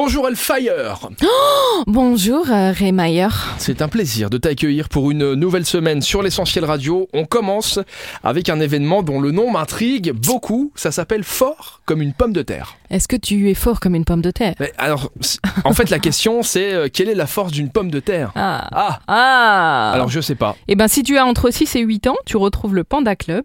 Bonjour Elfire Bonjour euh, Ray Mayer. C'est un plaisir de t'accueillir pour une nouvelle semaine sur l'essentiel radio. On commence avec un événement dont le nom m'intrigue beaucoup. Ça s'appelle Fort comme une pomme de terre. Est-ce que tu es fort comme une pomme de terre? Mais alors, en fait, la question c'est euh, quelle est la force d'une pomme de terre? Ah. Ah Ah Alors je sais pas. Eh ben si tu as entre 6 et 8 ans, tu retrouves le Panda Club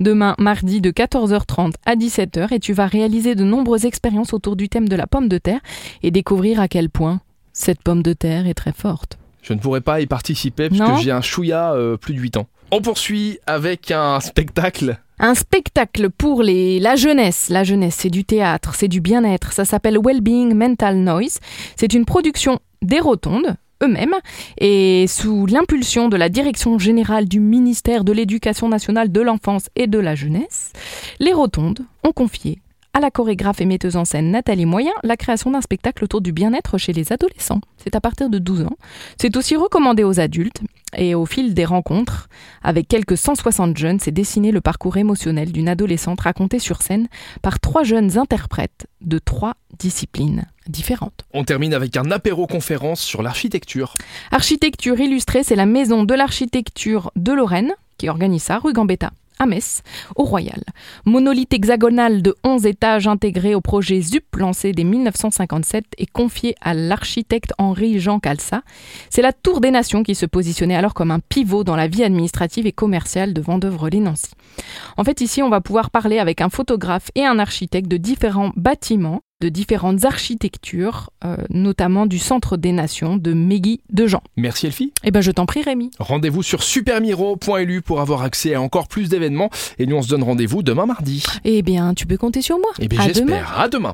demain mardi de 14h30 à 17h et tu vas réaliser de nombreuses expériences autour du thème de la pomme de terre et découvrir à quel point cette pomme de terre est très forte. Je ne pourrais pas y participer parce Non que j'ai un chouïa euh, plus de 8 ans. On poursuit avec un spectacle. Un spectacle pour les la jeunesse. La jeunesse, c'est du théâtre, c'est du bien-être. Ça s'appelle Wellbeing Mental Noise. C'est une production des Rotondes eux-mêmes et sous l'impulsion de la Direction générale du ministère de l'Éducation nationale de l'enfance et de la jeunesse, les Rotondes ont confié à la chorégraphe et metteuse en scène Nathalie Moyen la création d'un spectacle autour du bien-être chez les adolescents. C'est à partir de 12 ans. C'est aussi recommandé aux adultes et au fil des rencontres avec quelques 160 jeunes, c'est dessiné le parcours émotionnel d'une adolescente raconté sur scène par trois jeunes interprètes de trois disciplines différentes. On termine avec un apéro-conférence sur l'architecture. Architecture illustrée, c'est la maison de l'architecture de Lorraine qui organise ça, rue Gambetta. Au Royal. Monolithe hexagonal de 11 étages intégré au projet ZUP lancé dès 1957 et confié à l'architecte Henri-Jean Calça. C'est la Tour des Nations qui se positionnait alors comme un pivot dans la vie administrative et commerciale de Vendœuvre-les-Nancy. En fait, ici, on va pouvoir parler avec un photographe et un architecte de différents bâtiments, de différentes architectures, euh, notamment du Centre des Nations de Megui de Jean. Merci Elfie. Eh ben, je t'en prie, Rémi. Rendez-vous sur supermiro.lu pour avoir accès à encore plus d'événements. Et nous, on se donne rendez-vous demain mardi. Eh bien, tu peux compter sur moi. Eh bien, j'espère. À demain.